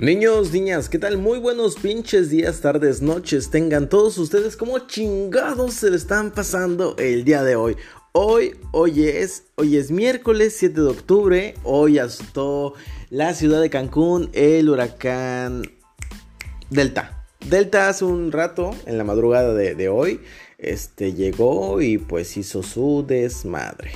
Niños, niñas, ¿qué tal? Muy buenos pinches días, tardes, noches. Tengan todos ustedes como chingados se le están pasando el día de hoy. Hoy, hoy es, hoy es miércoles 7 de octubre. Hoy azotó la ciudad de Cancún el huracán Delta. Delta hace un rato, en la madrugada de hoy, este llegó y pues hizo su desmadre.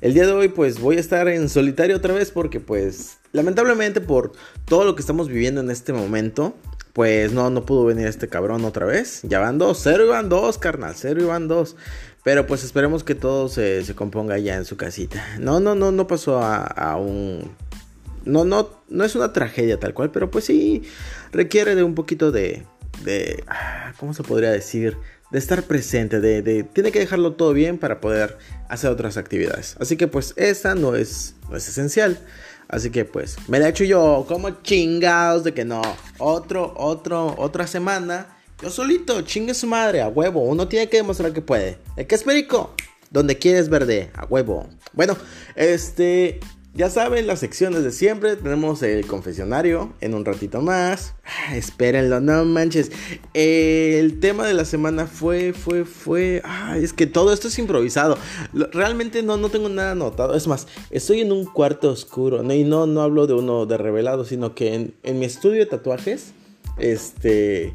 El día de hoy pues voy a estar en solitario otra vez porque pues lamentablemente por todo lo que estamos viviendo en este momento, pues no, no pudo venir este cabrón otra vez. Ya van dos, cero y van dos, carnal, cero y van dos. Pero pues esperemos que todo se, componga ya en su casita. No, no, no, no pasó a, un... No, no, no es una tragedia tal cual, pero pues sí requiere de un poquito de... de ah, ¿Cómo se podría decir? De estar presente, de, de, tiene que dejarlo todo bien para poder hacer otras actividades. Así que pues esa no es, no es esencial. Así que pues me la he hecho yo como chingados de que no. Otro, otro, otra semana. Yo solito, chingue su madre, a huevo. Uno tiene que demostrar que puede. ¿El que es perico? Donde quieres verde, a huevo. Bueno, este, ya saben, las secciones de siempre. Tenemos el confesionario en un ratito más. Ah, espérenlo, no manches. El tema de la semana fue, fue, fue. Ah, es que todo esto es improvisado. Realmente no, no tengo nada anotado. Es más, estoy en un cuarto oscuro. y no, no hablo de uno de revelado, sino que en, en mi estudio de tatuajes. Este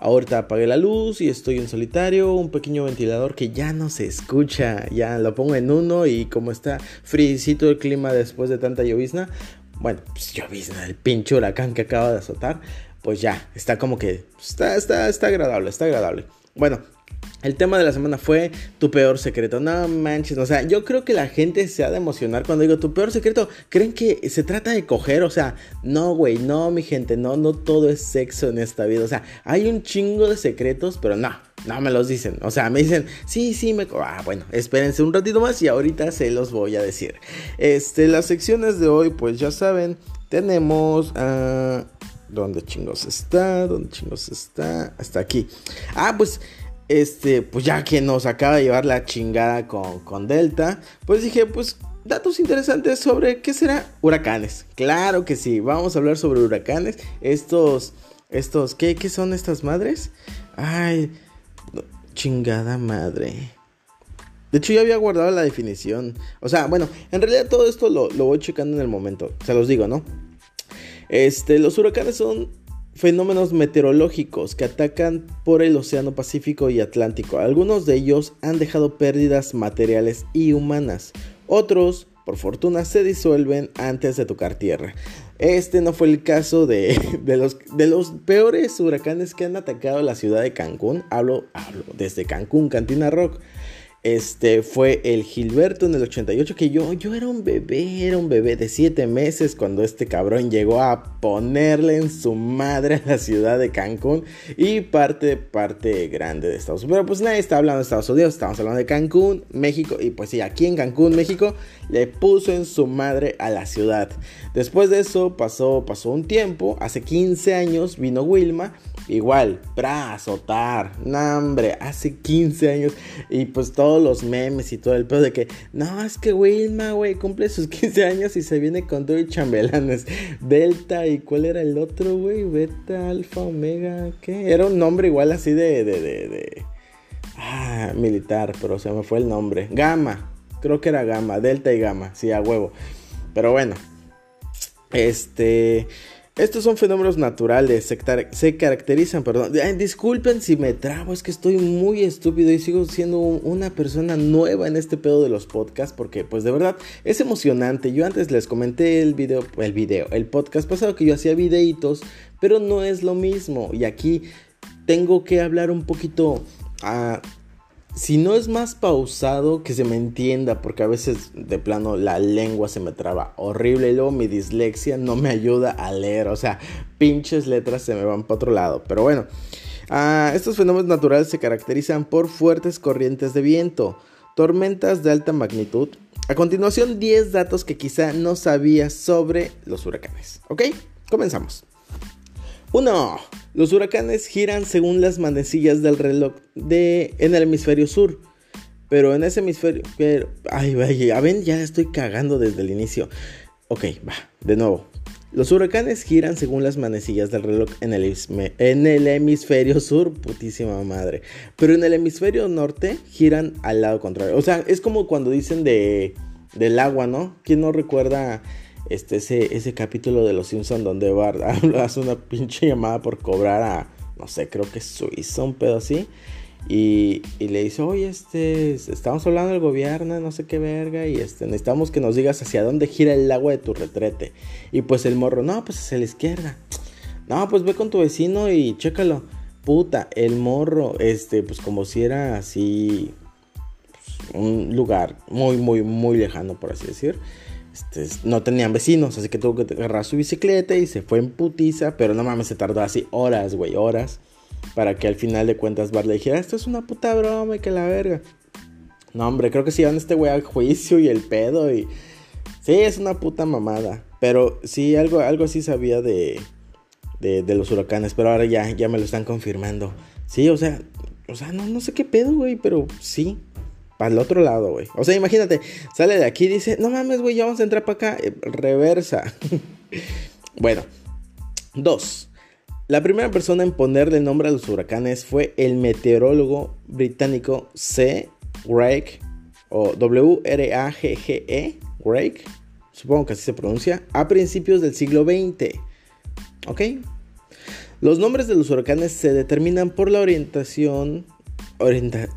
Ahorita apagué la luz y estoy en solitario, un pequeño ventilador que ya no se escucha, ya lo pongo en uno y como está frisito el clima después de tanta llovizna, bueno, pues llovizna, el pinche huracán que acaba de azotar, pues ya, está como que, está, está, está agradable, está agradable. Bueno, el tema de la semana fue tu peor secreto. No manches, o sea, yo creo que la gente se ha de emocionar cuando digo tu peor secreto. ¿Creen que se trata de coger? O sea, no, güey, no, mi gente, no, no todo es sexo en esta vida. O sea, hay un chingo de secretos, pero no, no me los dicen. O sea, me dicen, sí, sí, me. Ah, bueno, espérense un ratito más y ahorita se los voy a decir. Este, las secciones de hoy, pues ya saben, tenemos. Uh, ¿Dónde chingos está? ¿Dónde chingos está? Hasta aquí. Ah, pues este, pues ya que nos acaba de llevar la chingada con, Delta, pues dije, pues datos interesantes sobre qué será huracanes. Claro que sí, vamos a hablar sobre huracanes. Estos, estos, ¿qué, qué son estas madres? Ay, chingada madre. De hecho, ya había guardado la definición. O sea, bueno, en realidad todo esto lo, lo voy checando en el momento. Se los digo, ¿no? Este, los huracanes son fenómenos meteorológicos que atacan por el Océano Pacífico y Atlántico. Algunos de ellos han dejado pérdidas materiales y humanas. Otros, por fortuna, se disuelven antes de tocar tierra. Este no fue el caso de, los, de los peores huracanes que han atacado la ciudad de Cancún. Hablo, hablo desde Cancún, Cantina Rock. Este fue el Gilberto en el 88, que yo, yo era un bebé, era un bebé de 7 meses cuando este cabrón llegó a ponerle en su madre a la ciudad de Cancún y parte, parte grande de Estados Unidos. Pero pues nadie está hablando de Estados Unidos, estamos hablando de Cancún, México, y pues sí, aquí en Cancún, México, le puso en su madre a la ciudad. Después de eso pasó, pasó un tiempo, hace 15 años vino Wilma Igual, para azotar, hambre, hace 15 años. Y pues todos los memes y todo el pedo de que, no, es que Wilma, güey, cumple sus 15 años y se viene con y chambelanes. Delta, ¿y cuál era el otro, güey? Beta, Alfa, Omega, ¿qué? Era un nombre igual así de, de, de, de... Ah, militar, pero se me fue el nombre. Gamma, creo que era Gamma, Delta y Gamma, sí, a huevo. Pero bueno, este... Estos son fenómenos naturales, se, caracterizan, perdón. disculpen si me trabo, es que estoy muy estúpido y sigo siendo una persona nueva en este pedo de los podcasts porque pues de verdad es emocionante. Yo antes les comenté el video, el video, el podcast pasado que yo hacía videitos, pero no es lo mismo y aquí tengo que hablar un poquito a si no es más pausado, que se me entienda, porque a veces de plano la lengua se me traba horrible y luego mi dislexia no me ayuda a leer, o sea, pinches letras se me van para otro lado. Pero bueno, ah, estos fenómenos naturales se caracterizan por fuertes corrientes de viento, tormentas de alta magnitud. A continuación, 10 datos que quizá no sabías sobre los huracanes. ¿Ok? Comenzamos. 1. Los huracanes giran según las manecillas del reloj de, en el hemisferio sur. Pero en ese hemisferio... Pero, ay, ya ven, ya estoy cagando desde el inicio. Ok, va, de nuevo. Los huracanes giran según las manecillas del reloj en el, en el, hemisferio sur, putísima madre. Pero en el hemisferio norte giran al lado contrario. O sea, es como cuando dicen de, del agua, ¿no? ¿Quién no recuerda este, ese, ese capítulo de Los Simpsons donde Bart hace una pinche llamada por cobrar a, no sé, creo que Suiza, un pedo así? Y, le dice, oye, este, estamos hablando del gobierno, no sé qué verga, y este, necesitamos que nos digas hacia dónde gira el agua de tu retrete. Y pues el morro, no, pues hacia la izquierda. No, pues ve con tu vecino y chécalo. Puta, el morro, este, pues como si era así, pues, un lugar muy, muy, muy lejano, por así decir. Este, no tenían vecinos, así que tuvo que agarrar su bicicleta y se fue en putiza, pero no mames, se tardó así horas, güey, horas para que al final de cuentas Bart le dijera, esto es una puta broma y que la verga. No, hombre, creo que si van este güey al juicio y el pedo y... Sí, es una puta mamada. Pero sí, algo, algo sí sabía de, de, los huracanes, pero ahora ya, ya me lo están confirmando. Sí, o sea, o sea, no, no sé qué pedo, güey, pero sí. Para el otro lado, güey. O sea, imagínate, sale de aquí y dice, no mames, güey, ya vamos a entrar para acá. Eh, reversa. bueno. Dos. La primera persona en ponerle nombre a los huracanes fue el meteorólogo británico C. Greg o W-R-A-G-G-E, Greg, supongo que así se pronuncia, a principios del siglo XX. ¿Ok? Los nombres de los huracanes se determinan por la orientación, orienta,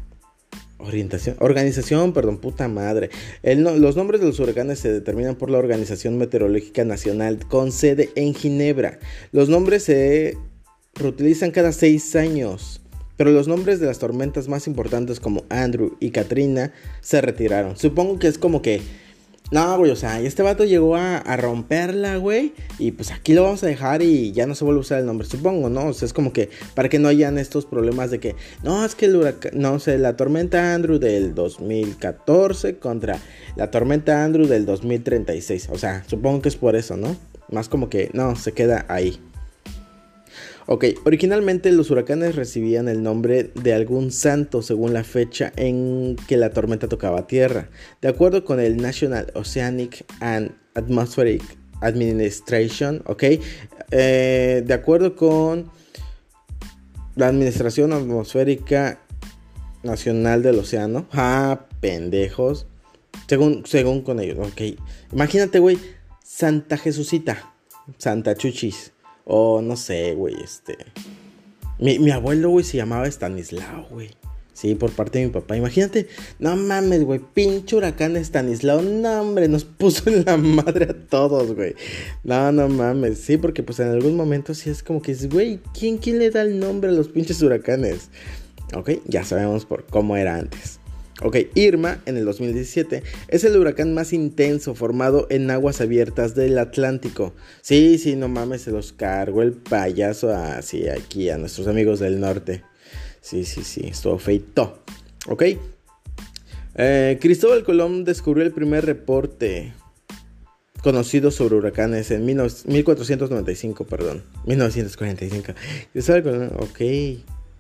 Orientación, organización, perdón, puta madre. los nombres de los huracanes se determinan por la Organización Meteorológica Nacional con sede en Ginebra. Los nombres se reutilizan cada seis años, pero los nombres de las tormentas más importantes como Andrew y Katrina se retiraron. Supongo que es como que no, güey, o sea, este vato llegó a, romperla, güey. Y pues aquí lo vamos a dejar y ya no se vuelve a usar el nombre, supongo, ¿no? O sea, es como que para que no hayan estos problemas de que, no, es que el huracán, no sé, la tormenta Andrew del 2014 contra la tormenta Andrew del 2036. O sea, supongo que es por eso, ¿no? Más como que, no, se queda ahí. Ok, originalmente los huracanes recibían el nombre de algún santo según la fecha en que la tormenta tocaba tierra. De acuerdo con el National Oceanic and Atmospheric Administration, ok, eh, de acuerdo con la Administración Atmosférica Nacional del Océano, ah, pendejos, según, según con ellos, ok, imagínate, güey, Santa Jesucita, Santa Chuchis. O no sé, güey, este. Mi, abuelo, güey, se llamaba Stanislao, güey. Sí, por parte de mi papá. Imagínate, no mames, güey, pinche huracán Stanislao. No, hombre, nos puso en la madre a todos, güey. No, no mames. Sí, porque pues en algún momento sí es como que es, güey, ¿quién, ¿quién le da el nombre a los pinches huracanes? Ok, ya sabemos por cómo era antes. Ok, Irma en el 2017 es el huracán más intenso formado en aguas abiertas del Atlántico. Sí, sí, no mames, se los cargó el payaso así aquí a nuestros amigos del norte. Sí, sí, sí, estuvo feito. Ok. Eh, Cristóbal Colón descubrió el primer reporte conocido sobre huracanes en 1495, perdón, 1945. Cristóbal Colón, ok.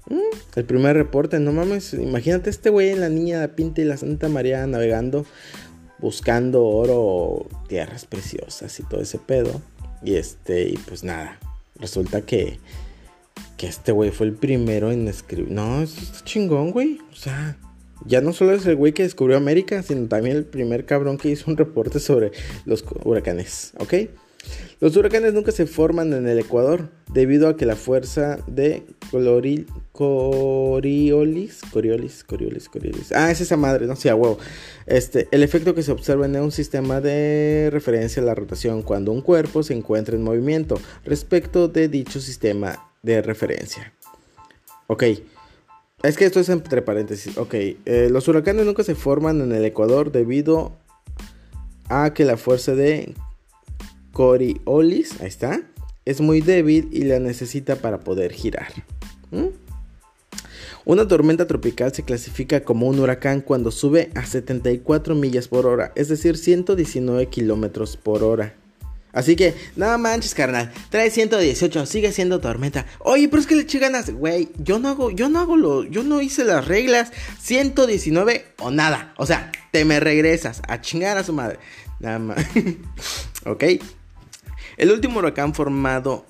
Mm, el primer reporte, no mames. Imagínate este güey, la niña de Pinta y la Santa María navegando, buscando oro, tierras preciosas y todo ese pedo. Y este, y pues nada. Resulta que, que este güey fue el primero en escribir. No, es chingón, güey. O sea, ya no solo es el güey que descubrió América, sino también el primer cabrón que hizo un reporte sobre los huracanes, ¿ok? Los huracanes nunca se forman en el Ecuador debido a que la fuerza de Coriolis, Coriolis, Coriolis, Coriolis. Ah, es esa madre, no sé, a huevo. Este, el efecto que se observa en un sistema de referencia a la rotación cuando un cuerpo se encuentra en movimiento respecto de dicho sistema de referencia. Ok. Es que esto es entre paréntesis. Ok. Eh, los huracanes nunca se forman en el Ecuador debido a que la fuerza de Coriolis, ahí está, es muy débil y la necesita para poder girar. Una tormenta tropical se clasifica como un huracán cuando sube a 74 millas por hora, es decir, 119 kilómetros por hora. Así que, no manches, carnal. Trae 118, sigue siendo tormenta. Oye, pero es que le eché ganas. Güey, yo no hago, yo no hago lo, yo no hice las reglas. 119 o nada. O sea, te me regresas a chingar a su madre. Nada más. ok. El último huracán formado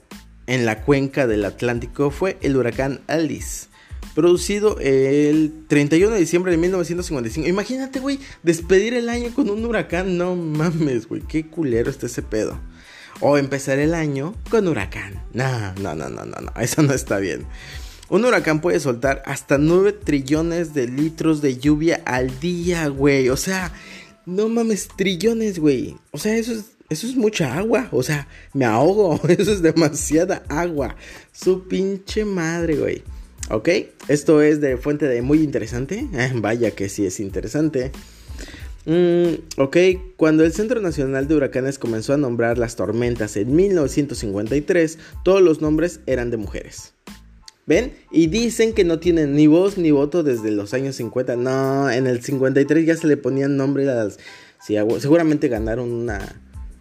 en la cuenca del Atlántico fue el huracán Alice, producido el 31 de diciembre de 1955. Imagínate, güey, despedir el año con un huracán. No mames, güey, qué culero está ese pedo. O empezar el año con huracán. No, no, no, no, no, no, eso no está bien. Un huracán puede soltar hasta 9 trillones de litros de lluvia al día, güey. O sea, no mames, trillones, güey. O sea, eso es, eso es mucha agua. O sea, me ahogo. Eso es demasiada agua. Su pinche madre, güey. ¿Ok? Esto es de fuente de muy interesante. Eh, vaya que sí es interesante. Mm, ok, cuando el Centro Nacional de Huracanes comenzó a nombrar las tormentas en 1953, todos los nombres eran de mujeres. ¿Ven? Y dicen que no tienen ni voz ni voto desde los años 50. No, en el 53 ya se le ponían nombre a las... seguramente ganaron una...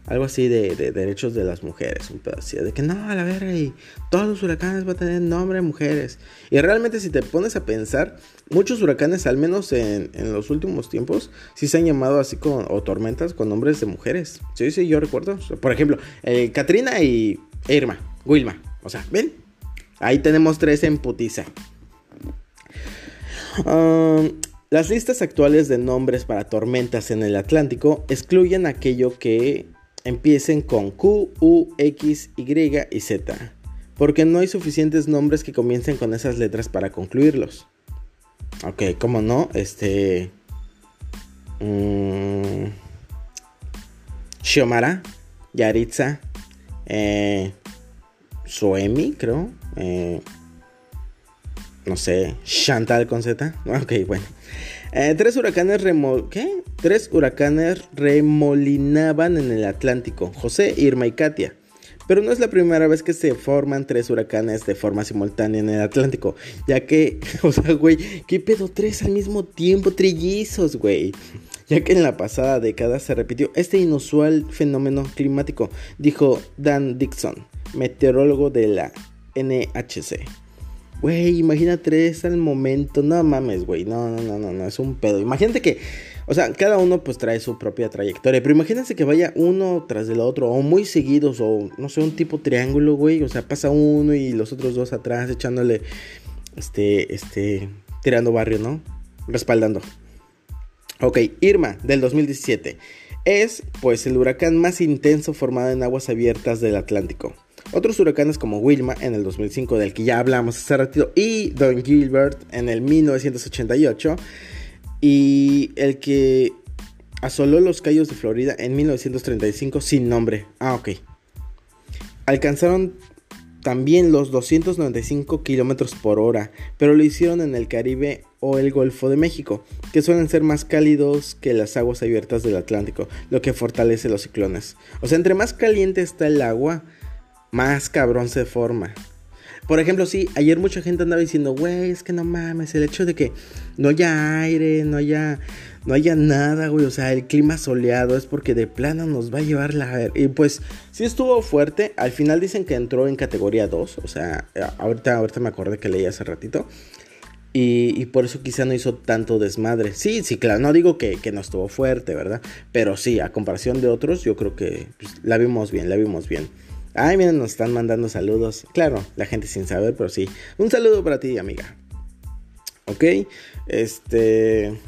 Algo así de, derechos de las mujeres, un pedacito de que no, a la verga, y todos los huracanes van a tener nombre de mujeres. Y realmente si te pones a pensar, muchos huracanes, al menos en, los últimos tiempos, sí se han llamado así con, o tormentas con nombres de mujeres. Sí, sí, yo recuerdo. Por ejemplo, eh, Katrina y Irma, Wilma. O sea, ¿ven? Ahí tenemos tres en putiza. Um, las listas actuales de nombres para tormentas en el Atlántico excluyen aquello que empiecen con Q, U, X, Y y Z, porque no hay suficientes nombres que comiencen con esas letras para concluirlos. Ok, ¿cómo no? Este... Um, Xiomara, Yaritza, eh, Soemi, creo. Eh, no sé, Chantal con Z. Ok, bueno. Eh, tres huracanes ¿qué? Tres huracanes remolinaban en el Atlántico, José, Irma y Katia. Pero no es la primera vez que se forman tres huracanes de forma simultánea en el Atlántico, ya que, o sea, güey, ¿qué pedo tres al mismo tiempo? Trillizos, güey. Ya que en la pasada década se repitió este inusual fenómeno climático, dijo Dan Dixon, meteorólogo de la NHC. Güey, imagina tres al momento. No mames, güey. No, no, no, no, no. Es un pedo. Imagínate que. O sea, cada uno pues trae su propia trayectoria. Pero imagínense que vaya uno tras del otro. O muy seguidos. O no sé, un tipo triángulo, güey. O sea, pasa uno y los otros dos atrás echándole. Este, este. Tirando barrio, ¿no? Respaldando. Ok, Irma del 2017. Es pues el huracán más intenso formado en aguas abiertas del Atlántico. Otros huracanes como Wilma en el 2005 del que ya hablamos hace ratito y Don Gilbert en el 1988 y el que asoló los Cayos de Florida en 1935 sin nombre. Ah, ok. Alcanzaron también los 295 kilómetros por hora, pero lo hicieron en el Caribe o el Golfo de México, que suelen ser más cálidos que las aguas abiertas del Atlántico, lo que fortalece los ciclones. O sea, entre más caliente está el agua, más cabrón se forma. Por ejemplo, sí, ayer mucha gente andaba diciendo, güey, es que no mames, el hecho de que no haya aire, no haya, no haya nada, güey, o sea, el clima soleado es porque de plano nos va a llevar la... Y pues sí estuvo fuerte, al final dicen que entró en categoría 2, o sea, ahorita, ahorita me acordé que leí hace ratito. Y, por eso quizá no hizo tanto desmadre. Sí, sí, claro, no digo que, no estuvo fuerte, ¿verdad? Pero sí, a comparación de otros, yo creo que pues, la vimos bien, la vimos bien. Ay, miren, nos están mandando saludos. Claro, la gente sin saber, pero sí. Un saludo para ti, amiga. Ok, este...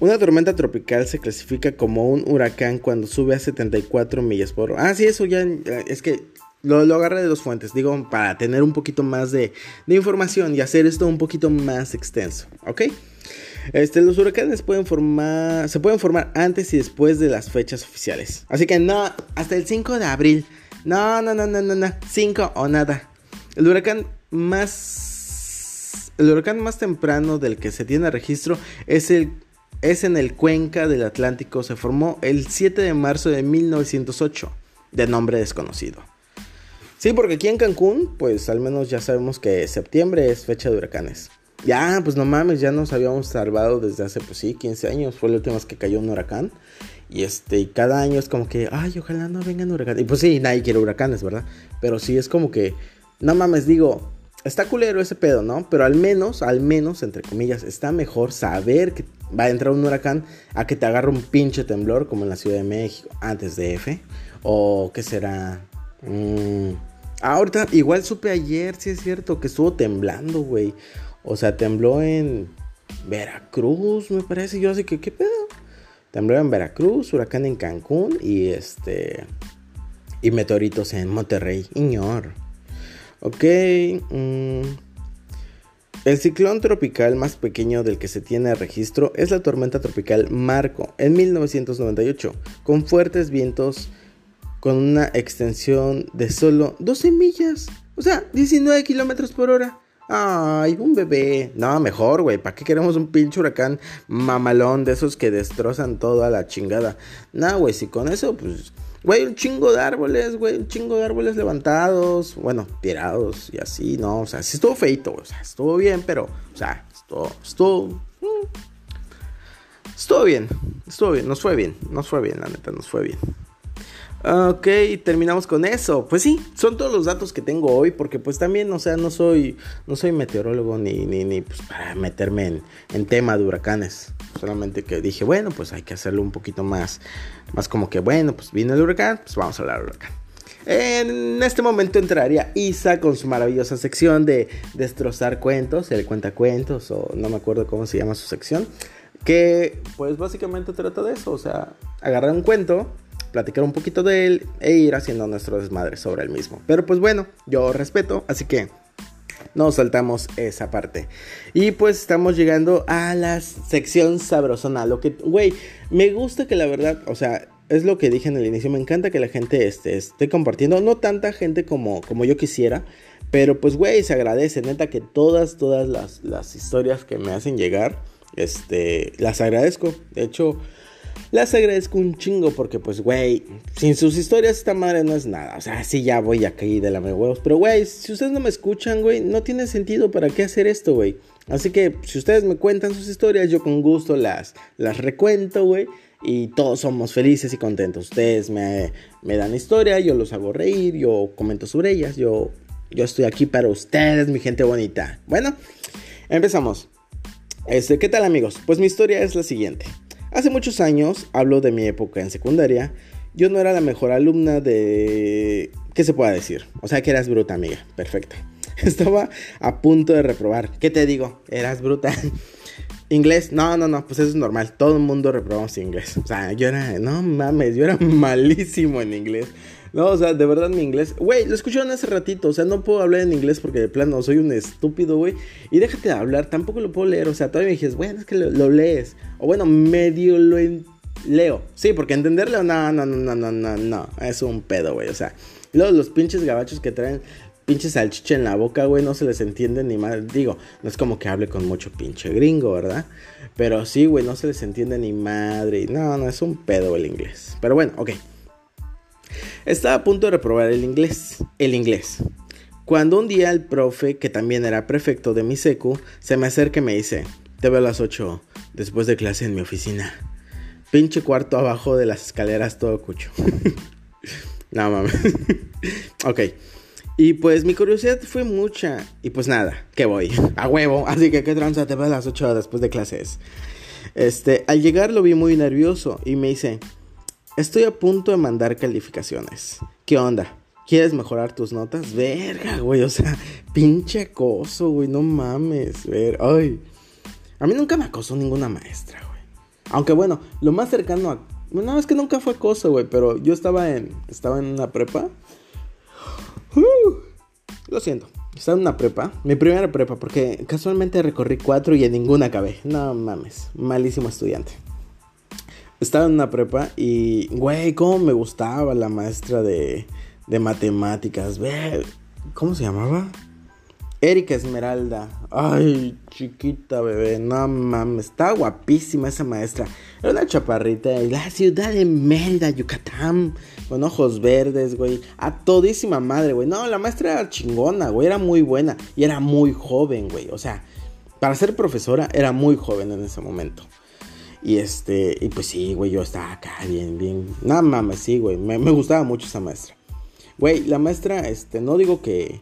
Una tormenta tropical se clasifica como un huracán cuando sube a 74 millas por hora. Ah, sí, eso ya es que lo, lo agarré de dos fuentes, digo, para tener un poquito más de, de, información y hacer esto un poquito más extenso, ¿ok? Este, los huracanes pueden formar, se pueden formar antes y después de las fechas oficiales. Así que no, hasta el 5 de abril. No, no, no, no, no, no. 5 o nada. El huracán más. El huracán más temprano del que se tiene registro es el. Es en el Cuenca del Atlántico. Se formó el 7 de marzo de 1908. De nombre desconocido. Sí, porque aquí en Cancún, pues al menos ya sabemos que septiembre es fecha de huracanes. Ya, pues no mames, ya nos habíamos salvado desde hace, pues sí, 15 años. Fue la última vez que cayó un huracán. Y este, cada año es como que, ay, ojalá no vengan huracanes. Y pues sí, nadie quiere huracanes, ¿verdad? Pero sí es como que, no mames, digo, está culero ese pedo, ¿no? Pero al menos, al menos, entre comillas, está mejor saber que va a entrar un huracán a que te agarre un pinche temblor como en la Ciudad de México, antes de F. O que será Mm. ahorita, igual supe ayer, si es cierto, que estuvo temblando, güey. O sea, tembló en Veracruz, me parece. Yo así que, ¿qué pedo? Tembló en Veracruz, huracán en Cancún y este. Y meteoritos en Monterrey. Iñor. Ok. Mm. El ciclón tropical más pequeño del que se tiene registro es la tormenta tropical Marco en 1998, con fuertes vientos con una extensión de solo 12 millas, o sea, 19 kilómetros por hora. Ay, un bebé. No, mejor, güey. ¿Para qué queremos un pinche huracán mamalón de esos que destrozan todo a la chingada? No, güey, si con eso, pues. Güey, un chingo de árboles, güey. Un chingo de árboles levantados. Bueno, tirados y así, ¿no? O sea, sí estuvo feito, O sea, estuvo bien, pero. O sea, estuvo. Estuvo. Mm, estuvo bien. Estuvo bien. Nos fue bien. Nos fue bien, la neta, nos fue bien. Ok, terminamos con eso. Pues sí, son todos los datos que tengo hoy, porque pues también, o sea, no soy, no soy meteorólogo ni, ni, ni pues, para meterme en, en, tema de huracanes. Solamente que dije, bueno, pues hay que hacerlo un poquito más, más como que, bueno, pues viene el huracán, pues vamos a hablar del huracán. En este momento entraría Isa con su maravillosa sección de destrozar cuentos, el cuenta cuentos, o no me acuerdo cómo se llama su sección, que pues básicamente trata de eso, o sea, agarrar un cuento platicar un poquito de él e ir haciendo nuestro desmadre sobre el mismo. Pero pues bueno, yo respeto, así que nos saltamos esa parte. Y pues estamos llegando a la sección sabrosona. Lo que, güey, me gusta que la verdad, o sea, es lo que dije en el inicio. Me encanta que la gente esté, esté compartiendo. No tanta gente como, como yo quisiera. Pero pues, güey, se agradece. Neta que todas, todas las, las historias que me hacen llegar, este, las agradezco. De hecho, las agradezco un chingo porque, pues, güey, sin sus historias esta madre no es nada. O sea, sí ya voy a caer de la me huevos. Pero, güey, si ustedes no me escuchan, güey, no tiene sentido para qué hacer esto, güey. Así que, si ustedes me cuentan sus historias, yo con gusto las, las recuento, güey. Y todos somos felices y contentos. Ustedes me, me dan historia, yo los hago reír, yo comento sobre ellas. Yo, yo estoy aquí para ustedes, mi gente bonita. Bueno, empezamos. Este, ¿qué tal amigos? Pues mi historia es la siguiente. Hace muchos años, hablo de mi época en secundaria, yo no era la mejor alumna de... ¿Qué se pueda decir? O sea que eras bruta, amiga. Perfecta. Estaba a punto de reprobar. ¿Qué te digo? Eras bruta. Inglés, no, no, no, pues eso es normal. Todo el mundo reprobamos inglés. O sea, yo era, no mames, yo era malísimo en inglés. No, o sea, de verdad mi inglés. Güey, lo escucharon hace ratito. O sea, no puedo hablar en inglés porque de plano soy un estúpido, güey. Y déjate de hablar, tampoco lo puedo leer. O sea, todavía me dices, bueno, es que lo, lees. O bueno, medio lo leo. Sí, porque entenderlo, no, no, no, no, no, no. Es un pedo, güey. O sea, luego los pinches gabachos que traen pinche salchicha en la boca, güey, no se les entiende ni más. Digo, no es como que hable con mucho pinche gringo, ¿verdad? Pero sí, güey, no se les entiende ni madre. No, no, es un pedo el inglés. Pero bueno, ok. Estaba a punto de reprobar el inglés, el inglés. Cuando un día el profe, que también era prefecto de mi secu, se me acerca y me dice, te veo a las 8 después de clase en mi oficina. Pinche cuarto abajo de las escaleras todo cucho. no mames. ok. Y pues mi curiosidad fue mucha. Y pues nada, que voy. A huevo. Así que qué tranza, te veo a las 8 después de clases. Este, al llegar lo vi muy nervioso y me dice, Estoy a punto de mandar calificaciones. ¿Qué onda? ¿Quieres mejorar tus notas? Verga, güey. O sea, pinche acoso, güey. No mames. Ay. A mí nunca me acosó ninguna maestra, güey. Aunque bueno, lo más cercano a. Bueno, es que nunca fue acoso, güey. Pero yo estaba en. Estaba en una prepa. Uh, lo siento. Estaba en una prepa. Mi primera prepa. Porque casualmente recorrí cuatro y en ninguna acabé. No mames. Malísimo estudiante estaba en una prepa y, güey, cómo me gustaba la maestra de, de matemáticas. ¿cómo se llamaba? Erika Esmeralda. Ay, chiquita bebé. No mames. Estaba guapísima esa maestra. Era una chaparrita de la ciudad de Mérida, Yucatán. Con ojos verdes, güey. A todísima madre, güey. No, la maestra era chingona, güey. Era muy buena. Y era muy joven, güey. O sea, para ser profesora, era muy joven en ese momento. Y este, y pues sí, güey, yo estaba acá bien, bien. Nada mames, sí, güey. Me, gustaba mucho esa maestra. Güey, la maestra, este, no digo que,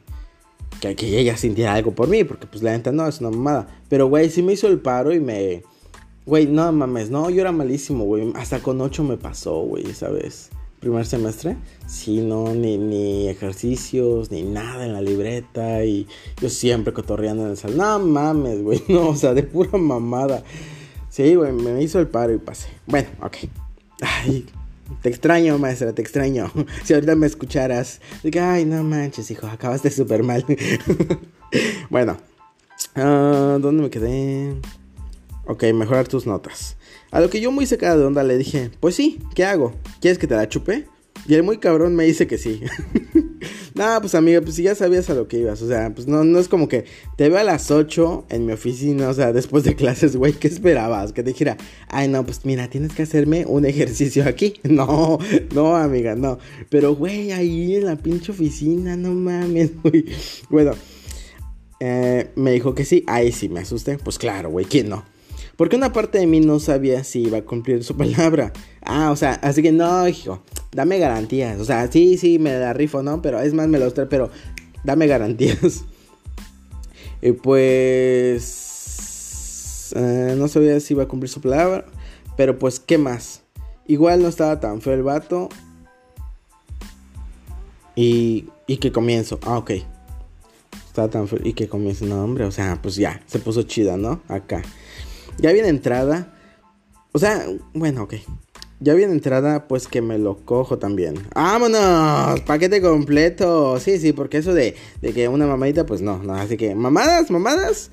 que, que, ella sintiera algo por mí, porque pues la neta no, es una mamada. Pero, güey, sí me hizo el paro y me. Güey, no mames, no, yo era malísimo, güey. Hasta con 8 me pasó, güey, esa vez. primer semestre. Sí, no, ni, ni ejercicios, ni nada en la libreta. Y yo siempre cotorreando en el salón. No mames, güey. No, o sea, de pura mamada. Sí, güey, me hizo el paro y pasé. Bueno, ok. Ay, te extraño, maestra, te extraño. Si ahorita me escucharas, diga, ay, no manches, hijo, acabaste súper mal. bueno, uh, ¿dónde me quedé? Ok, mejorar tus notas. A lo que yo muy secada de onda le dije, pues sí, ¿qué hago? ¿Quieres que te la chupe? Y el muy cabrón me dice que sí. no, pues amiga, pues ya sabías a lo que ibas. O sea, pues no, no es como que te veo a las 8 en mi oficina, o sea, después de clases, güey, ¿qué esperabas? Que te dijera, ay, no, pues mira, tienes que hacerme un ejercicio aquí. No, no, amiga, no. Pero, güey, ahí en la pinche oficina, no mames, güey. Bueno, eh, me dijo que sí. Ahí sí me asusté. Pues claro, güey, ¿quién no? Porque una parte de mí no sabía si iba a cumplir su palabra. Ah, o sea, así que no, hijo, dame garantías. O sea, sí, sí, me da rifo, ¿no? Pero es más, me lo trae, pero dame garantías. y pues... Eh, no sabía si iba a cumplir su palabra. Pero pues, ¿qué más? Igual no estaba tan feo el vato. Y, y que comienzo. Ah, ok. Estaba tan feo. Y que comienzo. No, hombre. O sea, pues ya. Se puso chida, ¿no? Acá. Ya viene entrada. O sea, bueno, ok. Ya viene entrada, pues que me lo cojo también. ¡Vámonos! Paquete completo. Sí, sí, porque eso de, de que una mamadita, pues no, no. Así que, mamadas, mamadas,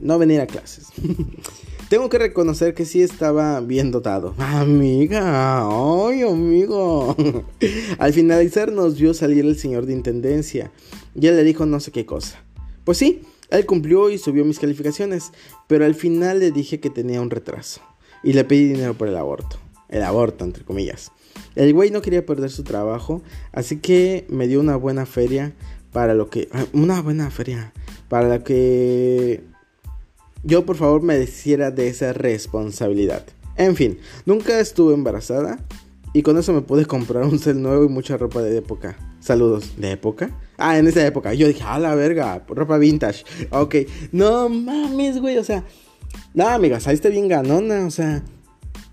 no venir a clases. Tengo que reconocer que sí estaba bien dotado. Amiga, ay, amigo. Al finalizar nos vio salir el señor de intendencia. Y él le dijo no sé qué cosa. Pues sí, él cumplió y subió mis calificaciones, pero al final le dije que tenía un retraso y le pedí dinero por el aborto. El aborto, entre comillas. El güey no quería perder su trabajo, así que me dio una buena feria para lo que... Ah, una buena feria para la que yo por favor me deshiciera de esa responsabilidad. En fin, nunca estuve embarazada y con eso me pude comprar un cel nuevo y mucha ropa de época. Saludos. ¿De época? Ah, en esa época. Yo dije, a la verga, ropa vintage. Ok. No mames, güey. O sea, no, amiga, saliste bien ganona. O sea,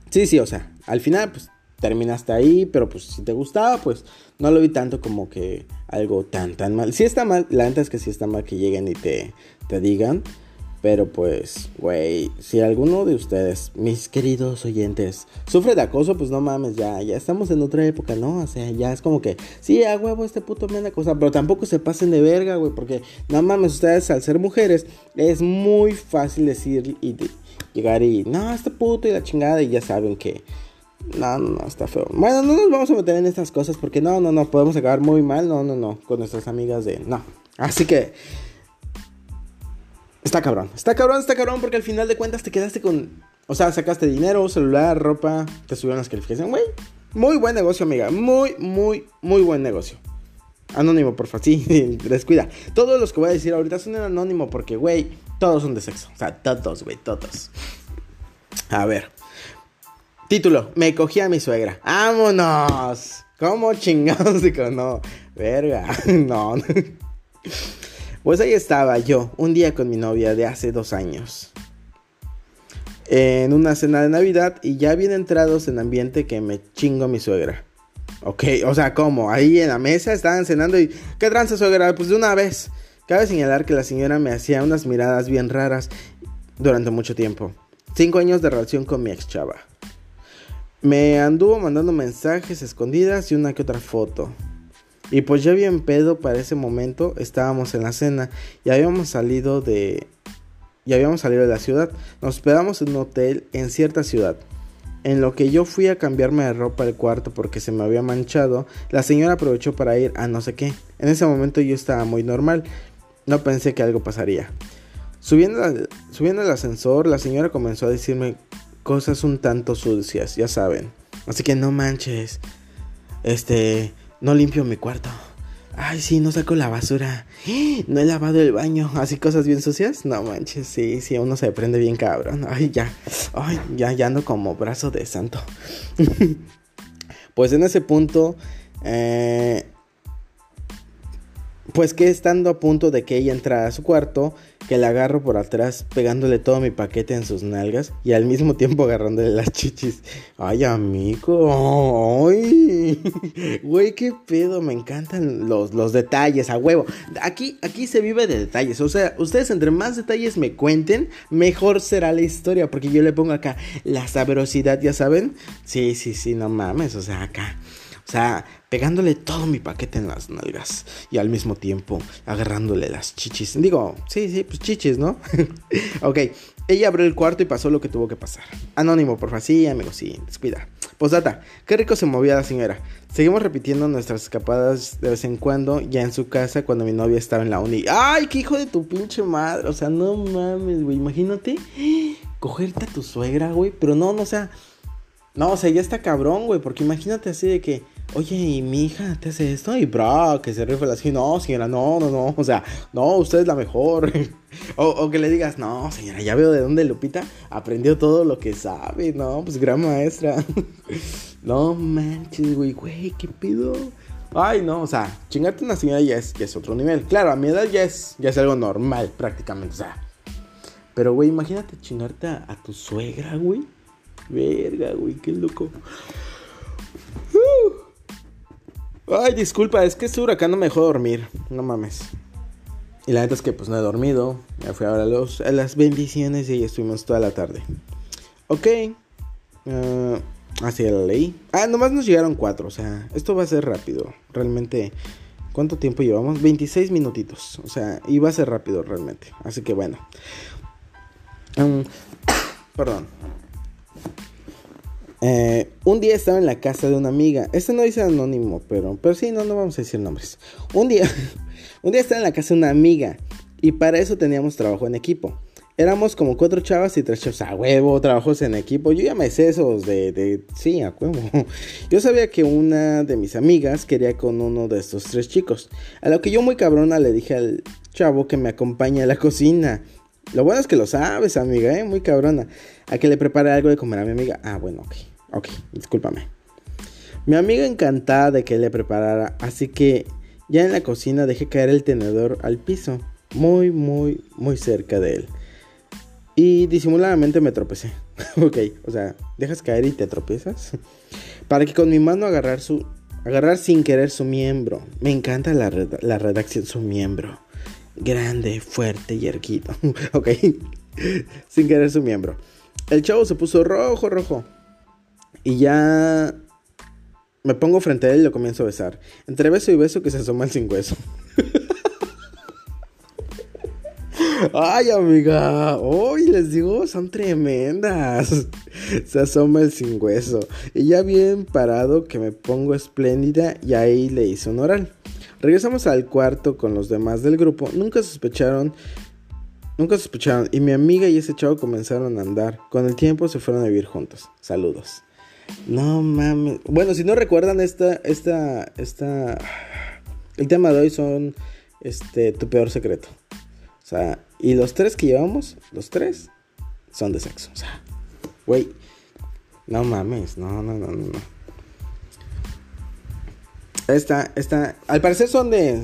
sí, sí, o sea, al final, pues terminaste ahí, pero pues si te gustaba, pues no lo vi tanto como que algo tan, tan mal. Si está mal, la neta es que sí está mal que lleguen y te, te digan. Pero pues, güey, si alguno de ustedes, mis queridos oyentes, sufre de acoso, pues no mames, ya, ya estamos en otra época, ¿no? O sea, ya es como que, sí, a huevo, este puto me da cosa, pero tampoco se pasen de verga, güey, porque no mames, ustedes al ser mujeres, es muy fácil decir y llegar y, no, este puto y la chingada, y ya saben que, no, no, no, está feo. Bueno, no nos vamos a meter en estas cosas porque no, no, no, podemos acabar muy mal, no, no, no, con nuestras amigas de, no. Así que... Está cabrón, está cabrón, está cabrón porque al final de cuentas te quedaste con... O sea, sacaste dinero, celular, ropa, te subieron las calificaciones, güey. Muy buen negocio, amiga. Muy, muy, muy buen negocio. Anónimo, porfa, sí, descuida. Todos los que voy a decir ahorita son en anónimo porque, güey, todos son de sexo. O sea, todos, güey, todos. A ver. Título, me cogí a mi suegra. ¡Vámonos! ¿Cómo chingados? Digo, no, verga, no. Pues ahí estaba yo, un día con mi novia de hace dos años. En una cena de Navidad y ya bien entrados en ambiente que me chingo mi suegra. Ok, o sea, ¿cómo? Ahí en la mesa estaban cenando y... ¿Qué tranza suegra? Pues de una vez. Cabe señalar que la señora me hacía unas miradas bien raras durante mucho tiempo. Cinco años de relación con mi ex chava. Me anduvo mandando mensajes escondidas y una que otra foto. Y pues ya bien pedo para ese momento, estábamos en la cena y habíamos salido de ya habíamos salido de la ciudad. Nos hospedamos en un hotel en cierta ciudad. En lo que yo fui a cambiarme de ropa al cuarto porque se me había manchado, la señora aprovechó para ir a no sé qué. En ese momento yo estaba muy normal, no pensé que algo pasaría. Subiendo subiendo al ascensor, la señora comenzó a decirme cosas un tanto sucias, ya saben. Así que no manches. Este, no limpio mi cuarto. Ay, sí, no saco la basura. No he lavado el baño. Así cosas bien sucias. No manches, sí, sí, uno se prende bien cabrón. Ay, ya. Ay, ya, ya ando como brazo de santo. pues en ese punto, eh, pues que estando a punto de que ella entrara a su cuarto, que la agarro por atrás pegándole todo mi paquete en sus nalgas y al mismo tiempo agarrándole las chichis. Ay, amigo. Ay. Güey, qué pedo. Me encantan los, los detalles, a huevo. Aquí, aquí se vive de detalles. O sea, ustedes entre más detalles me cuenten, mejor será la historia. Porque yo le pongo acá la sabrosidad, ya saben. Sí, sí, sí, no mames. O sea, acá. O sea, pegándole todo mi paquete en las nalgas y al mismo tiempo agarrándole las chichis. Digo, sí, sí, pues chichis, ¿no? ok, ella abrió el cuarto y pasó lo que tuvo que pasar. Anónimo, por favor, sí, amigo, sí, descuida. Posdata, qué rico se movía la señora. Seguimos repitiendo nuestras escapadas de vez en cuando, ya en su casa, cuando mi novia estaba en la uni. ¡Ay, qué hijo de tu pinche madre! O sea, no mames, güey, imagínate cogerte a tu suegra, güey, pero no, no, o sea... No, o sea, ya está cabrón, güey, porque imagínate así de que oye, y mi hija te hace esto, y bro, que se rifa así, no, señora, no, no, no, o sea, no, usted es la mejor. o, que le digas, no, señora, ya veo de dónde Lupita aprendió todo lo que sabe, no, pues gran maestra. no manches, güey, güey, ¿qué pido? Ay, no, o sea, chingarte una señora ya es, es otro nivel. Claro, a mi edad ya es, ya es algo normal, prácticamente, o sea. Pero, güey, imagínate chingarte a, a tu suegra, güey. Verga, güey, qué loco. Uh. Ay, disculpa, es que este huracán no me dejó dormir. No mames. Y la neta es que pues no he dormido. Me fui ahora a, los, a las bendiciones y ahí estuvimos toda la tarde. Ok. Uh, así la ley. Ah, nomás nos llegaron cuatro. O sea, esto va a ser rápido. Realmente. ¿Cuánto tiempo llevamos? 26 minutitos. O sea, va a ser rápido realmente. Así que bueno. Um, perdón. Eh, un día estaba en la casa de una amiga. Este no dice anónimo, pero, pero sí, no, no vamos a decir nombres. Un día, un día estaba en la casa de una amiga y para eso teníamos trabajo en equipo. Éramos como cuatro chavas y tres chavos a huevo, trabajos en equipo. Yo ya me sé esos de, de, sí, a huevo. Yo sabía que una de mis amigas quería con uno de estos tres chicos. A lo que yo muy cabrona le dije al chavo que me acompañe a la cocina. Lo bueno es que lo sabes, amiga, ¿eh? Muy cabrona. A que le prepare algo de comer a mi amiga. Ah, bueno, ok. Ok, discúlpame. Mi amiga encantada de que le preparara, así que ya en la cocina dejé caer el tenedor al piso, muy, muy, muy cerca de él. Y disimuladamente me tropecé. ok, o sea, dejas caer y te tropiezas. Para que con mi mano agarrar su. Agarrar sin querer su miembro. Me encanta la, la redacción, su miembro. Grande, fuerte y erguido. ok. sin querer su miembro. El chavo se puso rojo, rojo. Y ya me pongo frente a él y lo comienzo a besar. Entre beso y beso que se asoma el sin hueso. Ay, amiga. Hoy les digo, son tremendas. Se asoma el sin hueso. Y ya bien parado que me pongo espléndida y ahí le hice un oral. Regresamos al cuarto con los demás del grupo. Nunca sospecharon. Nunca sospecharon. Y mi amiga y ese chavo comenzaron a andar. Con el tiempo se fueron a vivir juntos. Saludos. No mames. Bueno, si no recuerdan esta, esta, esta... El tema de hoy son, este, tu peor secreto. O sea, y los tres que llevamos, los tres, son de sexo. O sea, güey, no mames, no, no, no, no. Esta, esta, al parecer son de,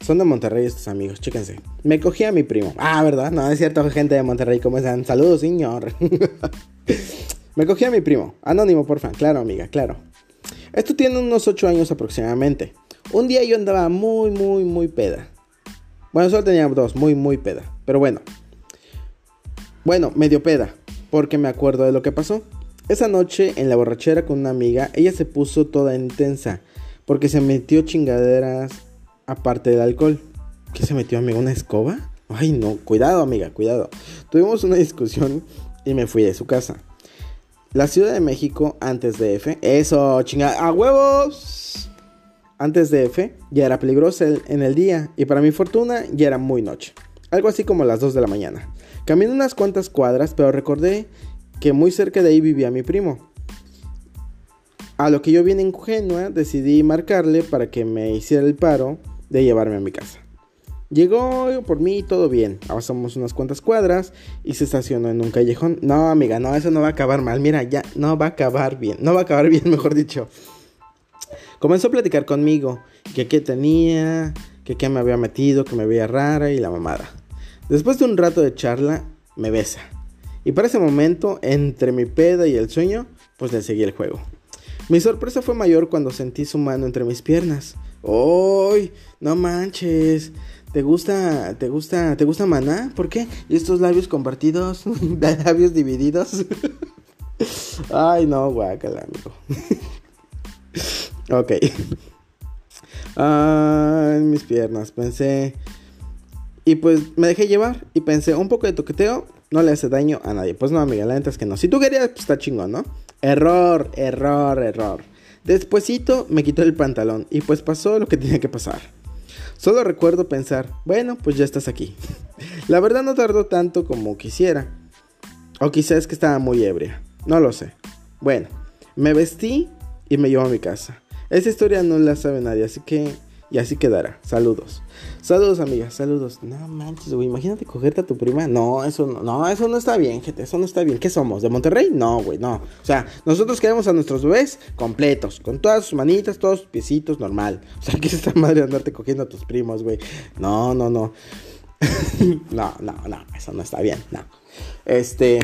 son de Monterrey estos amigos, chéquense. Me cogí a mi primo. Ah, ¿verdad? No, es cierto, gente de Monterrey, ¿cómo están? Saludos, señor. Me cogí a mi primo. Anónimo, porfa. Claro, amiga, claro. Esto tiene unos 8 años aproximadamente. Un día yo andaba muy, muy, muy peda. Bueno, solo tenía dos, muy, muy peda. Pero bueno. Bueno, medio peda. Porque me acuerdo de lo que pasó. Esa noche, en la borrachera con una amiga, ella se puso toda intensa. Porque se metió chingaderas aparte del alcohol. ¿Qué se metió, amiga? ¿Una escoba? Ay, no. Cuidado, amiga, cuidado. Tuvimos una discusión y me fui de su casa. La Ciudad de México antes de F. Eso, chinga. ¡A huevos! Antes de F ya era peligroso en el día y para mi fortuna ya era muy noche. Algo así como las 2 de la mañana. Caminé unas cuantas cuadras, pero recordé que muy cerca de ahí vivía mi primo. A lo que yo bien ingenua decidí marcarle para que me hiciera el paro de llevarme a mi casa. Llegó por mí todo bien. Avanzamos unas cuantas cuadras y se estacionó en un callejón. No, amiga, no, eso no va a acabar mal. Mira, ya no va a acabar bien. No va a acabar bien, mejor dicho. Comenzó a platicar conmigo. Que qué tenía, que qué me había metido, que me veía rara y la mamada. Después de un rato de charla, me besa. Y para ese momento, entre mi peda y el sueño, pues le seguí el juego. Mi sorpresa fue mayor cuando sentí su mano entre mis piernas. ¡Uy! No manches. ¿Te gusta, te gusta, te gusta maná? ¿Por qué? ¿Y estos labios compartidos? ¿Labios divididos? Ay, no, guácala, amigo. ok. Ay, mis piernas, pensé. Y pues me dejé llevar y pensé, un poco de toqueteo no le hace daño a nadie. Pues no, amiga, la neta es que no. Si tú querías, pues está chingón, ¿no? Error, error, error. Despuésito me quitó el pantalón y pues pasó lo que tenía que pasar. Solo recuerdo pensar, bueno, pues ya estás aquí. La verdad no tardó tanto como quisiera. O quizás que estaba muy ebria. No lo sé. Bueno, me vestí y me llevó a mi casa. Esa historia no la sabe nadie, así que y así quedará. Saludos. Saludos, amigas. Saludos. No manches, güey. Imagínate cogerte a tu prima. No, eso no, no, eso no está bien, gente. Eso no está bien. ¿Qué somos? ¿De Monterrey? No, güey, no. O sea, nosotros queremos a nuestros bebés completos. Con todas sus manitas, todos sus piecitos, normal. O sea, ¿qué es esta madre andarte cogiendo a tus primos, güey? No, no, no. no, no, no. Eso no está bien. No. Este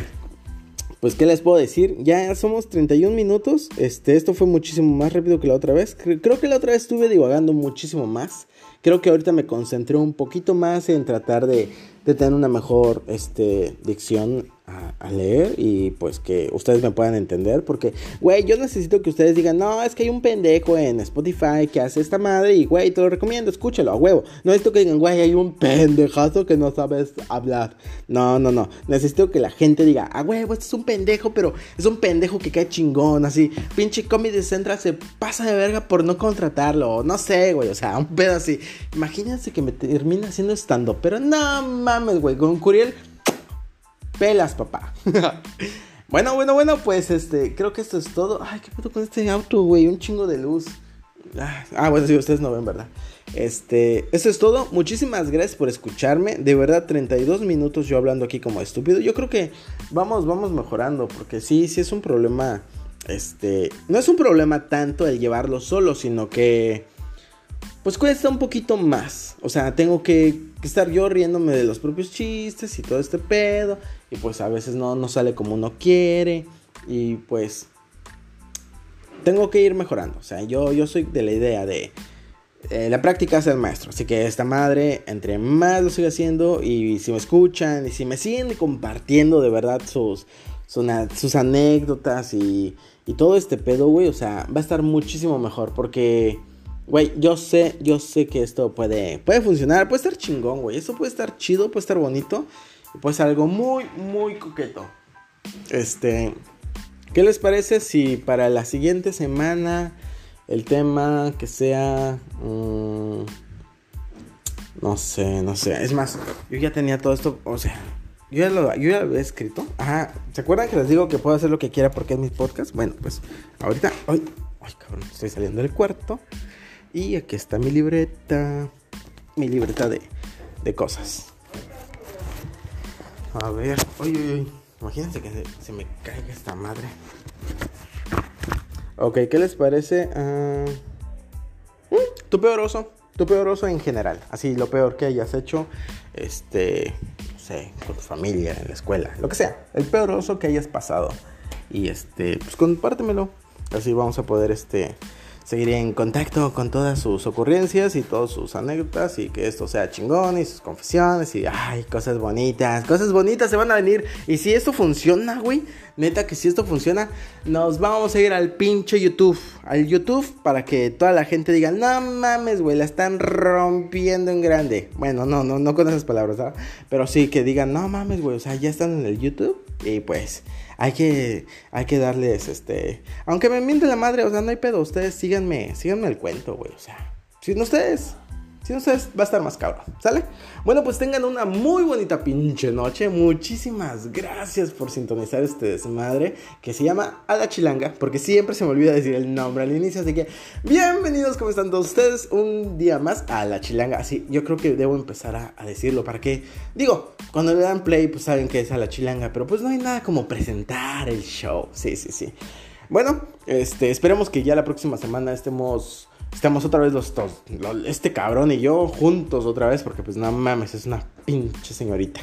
pues, ¿qué les puedo decir? Ya somos 31 minutos. Este, esto fue muchísimo más rápido que la otra vez. Creo que la otra vez estuve divagando muchísimo más. Creo que ahorita me concentré un poquito más en tratar de, tener una mejor este, dicción a, leer y pues que ustedes me puedan entender. Porque, güey, yo necesito que ustedes digan, no, es que hay un pendejo en Spotify que hace esta madre y, güey, te lo recomiendo, escúchalo, a huevo. No necesito que digan, güey, hay un pendejazo que no sabes hablar. No, no, no. Necesito que la gente diga, ah, huevo, este es un pendejo, pero es un pendejo que cae chingón, así. Pinche Comedy Central se pasa de verga por no contratarlo. No sé, güey, o sea, un pedo así. Imagínense que me termina haciendo estando, pero no mames, güey, con Curiel pelas, papá. bueno, bueno, bueno, pues este, creo que esto es todo. Ay, qué puto con este auto, güey, un chingo de luz. Ah, ah, bueno, sí, ustedes no ven, ¿verdad? Este, eso es todo. Muchísimas gracias por escucharme. De verdad, 32 minutos yo hablando aquí como estúpido. Yo creo que vamos, vamos mejorando. Porque sí, sí es un problema. Este, no es un problema tanto el llevarlo solo, sino que pues cuesta un poquito más. O sea, tengo que, estar yo riéndome de los propios chistes y todo este pedo. Y pues a veces no, no sale como uno quiere. Y pues tengo que ir mejorando. O sea, yo, yo soy de la idea de eh, la práctica es el maestro. Así que esta madre, entre más lo siga haciendo y si me escuchan y si me siguen compartiendo de verdad sus, sus, sus anécdotas y, y todo este pedo, güey, o sea, va a estar muchísimo mejor porque... Güey, yo sé, yo sé que esto puede, puede funcionar, puede estar chingón, güey. Esto puede estar chido, puede estar bonito. Ser algo muy, muy coqueto. Este, ¿qué les parece si para la siguiente semana el tema que sea... Mm, no sé, no sé. Es más, yo ya tenía todo esto, o sea, yo ya, lo, yo lo había escrito. Ajá, ¿se acuerdan que les digo que puedo hacer lo que quiera porque es mi podcast? Bueno, pues ahorita... Ay, ay cabrón, estoy saliendo del cuarto. Y aquí está mi libreta. Mi libreta de, de cosas. A ver. Uy, uy, uy. Imagínense que se, me caiga esta madre. Ok, ¿qué les parece? Uh, tu peor oso. Tu peor oso en general. Así, lo peor que hayas hecho. Este. No sé, con tu familia, en la escuela. Lo que sea. El peor oso que hayas pasado. Y este. Pues compártemelo. Así vamos a poder este seguiré en contacto con todas sus ocurrencias y todas sus anécdotas y que esto sea chingón y sus confesiones y ay, cosas bonitas, cosas bonitas se van a venir. Y si esto funciona, güey, neta que si esto funciona, nos vamos a ir al pinche YouTube, al YouTube para que toda la gente diga, no mames, güey, la están rompiendo en grande. Bueno, no, no, no con esas palabras. Pero sí que digan, no mames, güey, o sea, ya están en el YouTube y pues hay que, hay que darles, este, aunque me miente la madre, o sea, no hay pedo, ustedes síganme, síganme el cuento, güey, o sea, si no ustedes, si no ustedes, va a estar más cabrón, ¿sale? Bueno, pues tengan una muy bonita pinche noche. Muchísimas gracias por sintonizar este desmadre que se llama A la Chilanga, porque siempre se me olvida decir el nombre al inicio. Así que, bienvenidos, ¿cómo están todos ustedes? Un día más a la Chilanga. Así, yo creo que debo empezar a, a decirlo para que, digo, cuando le dan play, pues saben que es a la Chilanga, pero pues no hay nada como presentar el show. Sí, sí, sí. Bueno, este, esperemos que ya la próxima semana estemos estamos otra vez los dos, este cabrón y yo juntos otra vez, porque pues no mames, es una pinche señorita.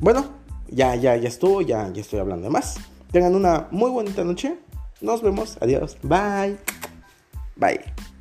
Bueno, ya, ya, ya estuvo, ya, ya estoy hablando de más. Tengan una muy bonita noche. Nos vemos. Adiós. Bye. Bye.